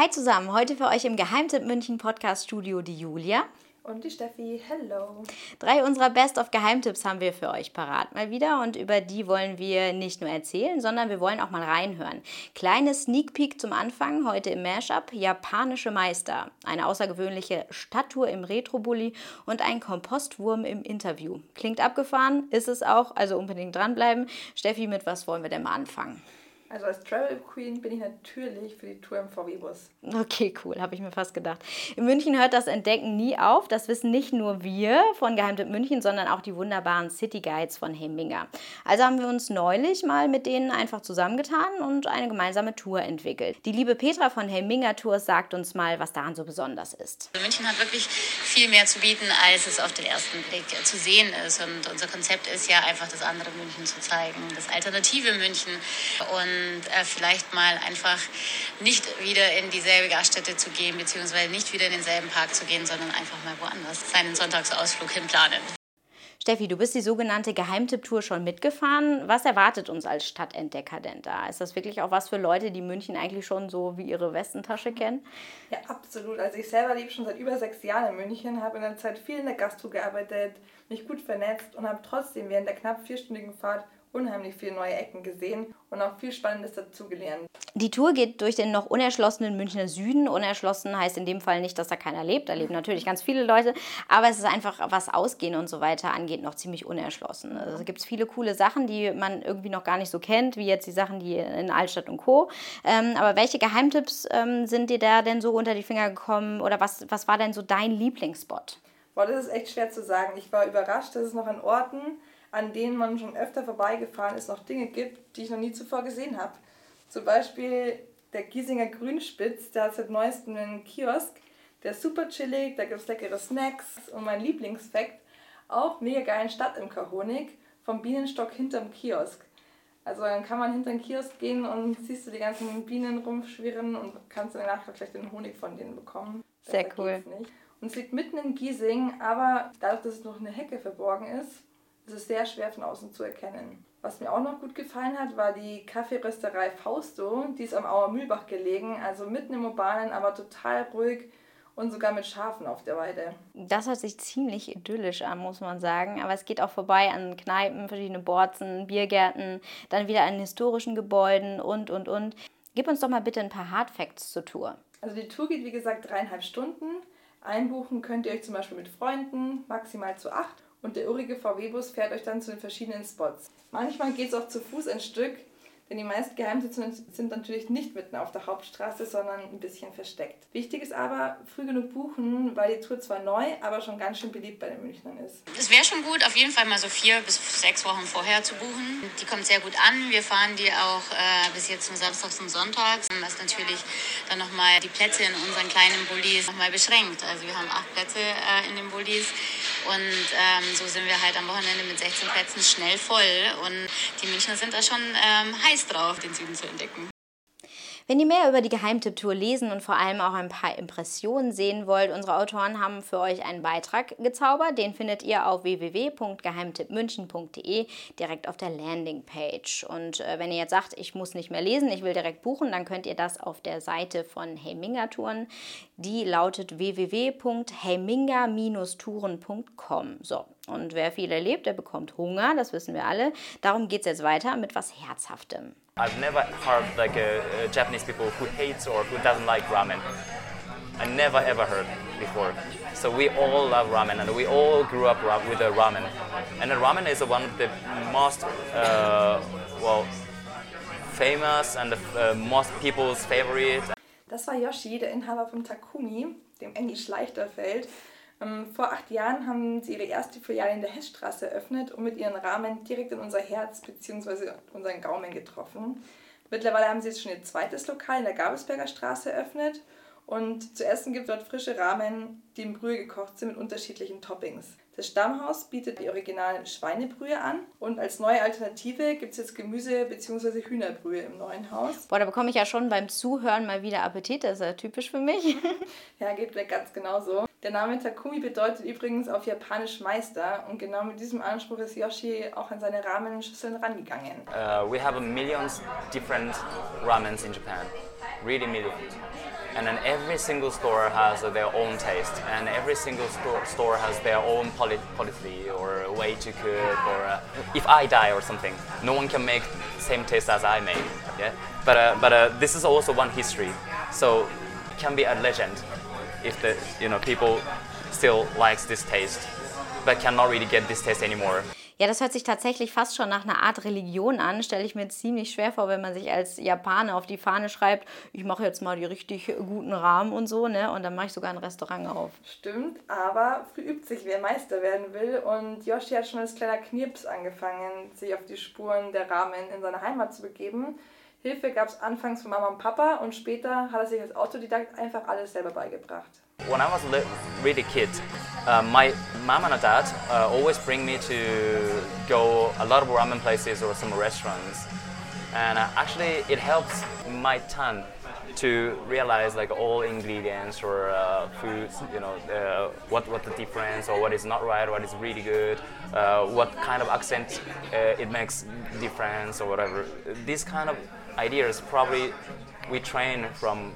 Hi zusammen, heute für euch im Geheimtipp München Podcast Studio die Julia. Und die Steffi, hello. Drei unserer Best of Geheimtipps haben wir für euch parat mal wieder und über die wollen wir nicht nur erzählen, sondern wir wollen auch mal reinhören. Kleine Sneak Peek zum Anfang, heute im Mashup, japanische Meister, eine außergewöhnliche Stadttour im Retro-Bully und ein Kompostwurm im Interview. Klingt abgefahren, ist es auch, also unbedingt dranbleiben. Steffi, mit was wollen wir denn mal anfangen? Also als Travel Queen bin ich natürlich für die Tour im VW-Bus. Okay, cool, habe ich mir fast gedacht. In München hört das Entdecken nie auf. Das wissen nicht nur wir von Geheimtipp München, sondern auch die wunderbaren City Guides von Heminger. Also haben wir uns neulich mal mit denen einfach zusammengetan und eine gemeinsame Tour entwickelt. Die liebe Petra von Heminger Tours sagt uns mal, was daran so besonders ist. München hat wirklich viel mehr zu bieten, als es auf den ersten Blick zu sehen ist. Und unser Konzept ist ja einfach das andere München zu zeigen, das alternative München. Und und äh, vielleicht mal einfach nicht wieder in dieselbe Gaststätte zu gehen, beziehungsweise nicht wieder in denselben Park zu gehen, sondern einfach mal woanders seinen Sonntagsausflug hinplanen. Steffi, du bist die sogenannte Geheimtipp-Tour schon mitgefahren. Was erwartet uns als Stadtentdecker denn da? Ist das wirklich auch was für Leute, die München eigentlich schon so wie ihre Westentasche kennen? Ja, absolut. Also ich selber lebe schon seit über sechs Jahren in München, habe in der Zeit viel in der Gastro gearbeitet, mich gut vernetzt und habe trotzdem während der knapp vierstündigen Fahrt unheimlich viele neue Ecken gesehen und auch viel Spannendes dazugelernt. Die Tour geht durch den noch unerschlossenen Münchner Süden. Unerschlossen heißt in dem Fall nicht, dass da keiner lebt. Da leben natürlich ganz viele Leute. Aber es ist einfach, was Ausgehen und so weiter angeht, noch ziemlich unerschlossen. Also es gibt viele coole Sachen, die man irgendwie noch gar nicht so kennt, wie jetzt die Sachen, die in Altstadt und Co. Ähm, aber welche Geheimtipps ähm, sind dir da denn so unter die Finger gekommen? Oder was, was war denn so dein Lieblingsspot? Boah, das ist echt schwer zu sagen. Ich war überrascht, dass es noch an Orten an denen man schon öfter vorbeigefahren ist, noch Dinge gibt, die ich noch nie zuvor gesehen habe. Zum Beispiel der Giesinger Grünspitz, der hat seit neuestem einen Kiosk, der ist super chillig, da gibt es leckere Snacks und mein Lieblingsfakt, auch mega geilen Stadtimkerhonig vom Bienenstock hinterm Kiosk. Also dann kann man hinter den Kiosk gehen und siehst du die ganzen Bienen rumschwirren und kannst dann nachher vielleicht den Honig von denen bekommen. Sehr cool. Und es liegt mitten in Giesing, aber dadurch, dass es noch eine Hecke verborgen ist, es ist sehr schwer von außen zu erkennen. Was mir auch noch gut gefallen hat, war die Kaffeerösterei Fausto. Die ist am Auer Mühlbach gelegen, also mitten im Urbanen, aber total ruhig und sogar mit Schafen auf der Weide. Das hört sich ziemlich idyllisch an, muss man sagen. Aber es geht auch vorbei an Kneipen, verschiedene Borzen, Biergärten, dann wieder an historischen Gebäuden und, und, und. Gib uns doch mal bitte ein paar Hardfacts zur Tour. Also die Tour geht wie gesagt dreieinhalb Stunden. Einbuchen könnt ihr euch zum Beispiel mit Freunden, maximal zu acht und der urige VW-Bus fährt euch dann zu den verschiedenen Spots. Manchmal geht es auch zu Fuß ein Stück, denn die meisten Geheimtipps sind natürlich nicht mitten auf der Hauptstraße, sondern ein bisschen versteckt. Wichtig ist aber, früh genug buchen, weil die Tour zwar neu, aber schon ganz schön beliebt bei den Münchnern ist. Es wäre schon gut, auf jeden Fall mal so vier bis sechs Wochen vorher zu buchen. Die kommt sehr gut an. Wir fahren die auch äh, bis jetzt zum Samstag zum Sonntag, was natürlich dann nochmal die Plätze in unseren kleinen Bullis nochmal beschränkt. Also wir haben acht Plätze äh, in den Bullis und ähm, so sind wir halt am Wochenende mit 16 Plätzen schnell voll. Und die Münchner sind da schon ähm, heiß drauf, den Süden zu entdecken. Wenn ihr mehr über die Geheimtipp-Tour lesen und vor allem auch ein paar Impressionen sehen wollt, unsere Autoren haben für euch einen Beitrag gezaubert. Den findet ihr auf www.geheimtippmünchen.de direkt auf der Landingpage. Und äh, wenn ihr jetzt sagt, ich muss nicht mehr lesen, ich will direkt buchen, dann könnt ihr das auf der Seite von Heyminger Touren. Die lautet www.heyminger-touren.com. So, und wer viel erlebt, der bekommt Hunger, das wissen wir alle. Darum geht es jetzt weiter mit was Herzhaftem. I've never heard like a, a Japanese people who hates or who doesn't like ramen. I never ever heard before. So we all love ramen and we all grew up with the ramen. And the ramen is one of the most, uh, well, famous and the uh, most people's favorite. Das war Yoshi, der Inhaber von Takumi, dem Englisch leichter fällt. Ähm, vor acht Jahren haben sie ihre erste Filiale in der Hessstraße eröffnet und mit ihren Rahmen direkt in unser Herz bzw. unseren Gaumen getroffen. Mittlerweile haben sie jetzt schon ihr zweites Lokal in der Gabelsberger Straße eröffnet. Und zu essen gibt es dort frische Ramen, die in Brühe gekocht sind mit unterschiedlichen Toppings. Das Stammhaus bietet die originalen Schweinebrühe an und als neue Alternative gibt es jetzt Gemüse- bzw. Hühnerbrühe im neuen Haus. Boah, da bekomme ich ja schon beim Zuhören mal wieder Appetit, das ist ja typisch für mich. ja, geht mir ganz genauso. Der Name Takumi bedeutet übrigens auf Japanisch Meister und genau mit diesem Anspruch ist Yoshi auch an seine Ramen-Schüsseln rangegangen. Uh, we have millions different ramens in Japan, really millions. and then every single store has their own taste and every single store, store has their own poli- policy or way to cook or uh, if i die or something. No one can make same taste as i made yeah? But uh, but uh, this is also one history. So it can be a legend if the you know people still likes this taste but cannot really get this taste anymore Ja, das hört sich tatsächlich fast schon nach einer Art Religion an. Stelle ich mir ziemlich schwer vor, wenn man sich als Japaner auf die Fahne schreibt, ich mache jetzt mal die richtig guten Rahmen und so, ne? Und dann mache ich sogar ein Restaurant auf. Stimmt, aber früh übt sich, wer Meister werden will. Und Yoshi hat schon als kleiner Knirps angefangen, sich auf die Spuren der Rahmen in seine Heimat zu begeben. Hilfe gab es anfangs von Mama und Papa und später hat er sich als Autodidakt einfach alles selber beigebracht. When I was really kid, uh, my mom and dad uh, always bring me to go a lot of ramen places or some restaurants, and uh, actually it helps my tongue to realize like all ingredients or uh, foods, you know, uh, what what the difference or what is not right, what is really good, uh, what kind of accent uh, it makes difference or whatever. These kind of ideas probably we train from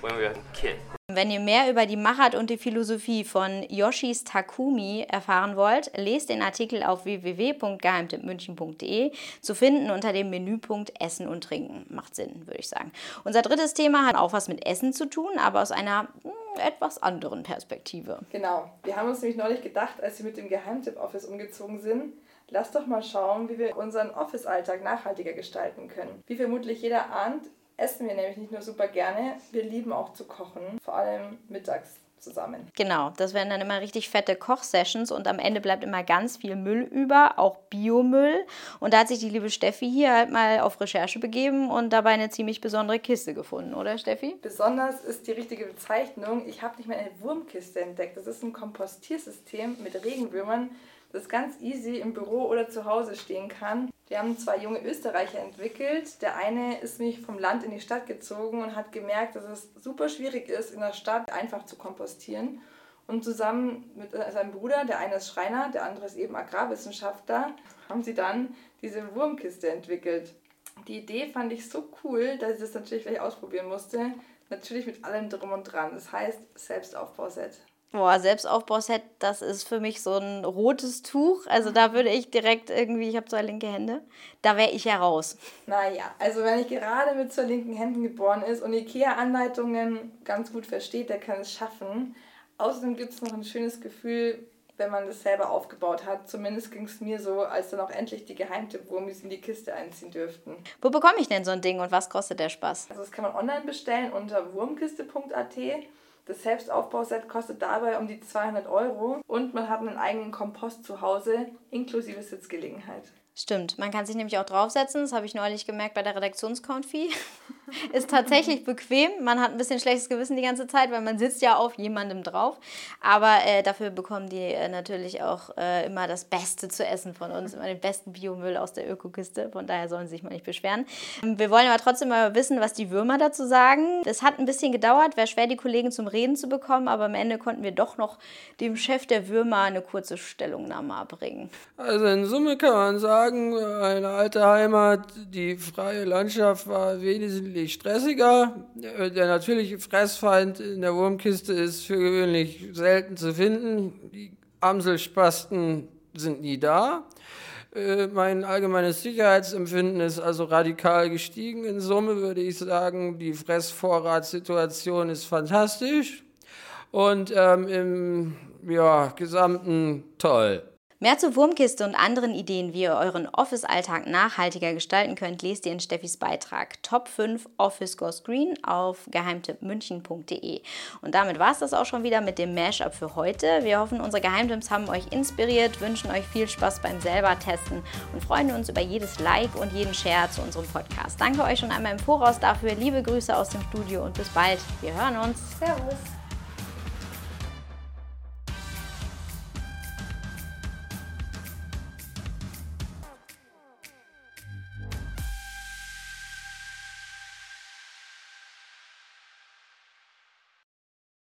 when we were kid. Wenn ihr mehr über die Machart und die Philosophie von Yoshis Takumi erfahren wollt, lest den Artikel auf www.geheimtippmünchen.de zu finden unter dem Menüpunkt Essen und Trinken. Macht Sinn, würde ich sagen. Unser drittes Thema hat auch was mit Essen zu tun, aber aus einer hm, etwas anderen Perspektive. Genau. Wir haben uns nämlich neulich gedacht, als wir mit dem Geheimtipp-Office umgezogen sind, Lass doch mal schauen, wie wir unseren Office-Alltag nachhaltiger gestalten können. Wie vermutlich jeder ahnt, essen wir nämlich nicht nur super gerne, wir lieben auch zu kochen, vor allem mittags zusammen. Genau, das werden dann immer richtig fette Kochsessions und am Ende bleibt immer ganz viel Müll über, auch Biomüll. Und da hat sich die liebe Steffi hier halt mal auf Recherche begeben und dabei eine ziemlich besondere Kiste gefunden, oder Steffi? Besonders ist die richtige Bezeichnung. Ich habe nicht mehr eine Wurmkiste entdeckt. Das ist ein Kompostiersystem mit Regenwürmern, das ganz easy im Büro oder zu Hause stehen kann. Wir haben zwei junge Österreicher entwickelt. Der eine ist mich vom Land in die Stadt gezogen und hat gemerkt, dass es super schwierig ist, in der Stadt einfach zu kompostieren. Und zusammen mit seinem Bruder, der eine ist Schreiner, der andere ist eben Agrarwissenschaftler, haben sie dann diese Wurmkiste entwickelt. Die Idee fand ich so cool, dass ich das natürlich gleich ausprobieren musste. Natürlich mit allem drum und dran. Das heißt Selbstaufbauset. Boah, Selbstaufbauset, das ist für mich so ein rotes Tuch. Also da würde ich direkt irgendwie, ich habe zwei linke Hände, da wäre ich ja raus. Naja, also wenn ich gerade mit zwei linken Händen geboren ist und IKEA-Anleitungen ganz gut versteht, der kann es schaffen. Außerdem gibt es noch ein schönes Gefühl, wenn man das selber aufgebaut hat. Zumindest ging es mir so, als dann auch endlich die Geheimtipp-Wurmis in die Kiste einziehen dürften. Wo bekomme ich denn so ein Ding und was kostet der Spaß? Also das kann man online bestellen unter wurmkiste.at. Das Selbstaufbauset kostet dabei um die 200 Euro und man hat einen eigenen Kompost zu Hause inklusive Sitzgelegenheit. Stimmt, man kann sich nämlich auch draufsetzen, das habe ich neulich gemerkt bei der Redaktionskonfi. Ist tatsächlich bequem, man hat ein bisschen schlechtes Gewissen die ganze Zeit, weil man sitzt ja auf jemandem drauf. Aber äh, dafür bekommen die äh, natürlich auch äh, immer das Beste zu essen von uns, immer den besten Biomüll aus der Ökokiste. Von daher sollen sie sich mal nicht beschweren. Ähm, wir wollen aber trotzdem mal wissen, was die Würmer dazu sagen. Es hat ein bisschen gedauert, wäre schwer, die Kollegen zum Reden zu bekommen, aber am Ende konnten wir doch noch dem Chef der Würmer eine kurze Stellungnahme abbringen. Also in Summe kann man sagen, eine alte Heimat, die freie Landschaft war wesentlich stressiger. Der natürliche Fressfeind in der Wurmkiste ist für gewöhnlich selten zu finden. Die Amselspasten sind nie da. Äh, mein allgemeines Sicherheitsempfinden ist also radikal gestiegen. In Summe würde ich sagen, die Fressvorratssituation ist fantastisch und ähm, im ja, Gesamten toll. Mehr zur Wurmkiste und anderen Ideen, wie ihr euren Office-Alltag nachhaltiger gestalten könnt, lest ihr in Steffis Beitrag Top 5 Office Goes Green auf geheimtippmünchen.de. Und damit war es das auch schon wieder mit dem Mashup für heute. Wir hoffen, unsere Geheimtipps haben euch inspiriert, wünschen euch viel Spaß beim selber testen und freuen uns über jedes Like und jeden Share zu unserem Podcast. Danke euch schon einmal im Voraus dafür. Liebe Grüße aus dem Studio und bis bald. Wir hören uns. Servus.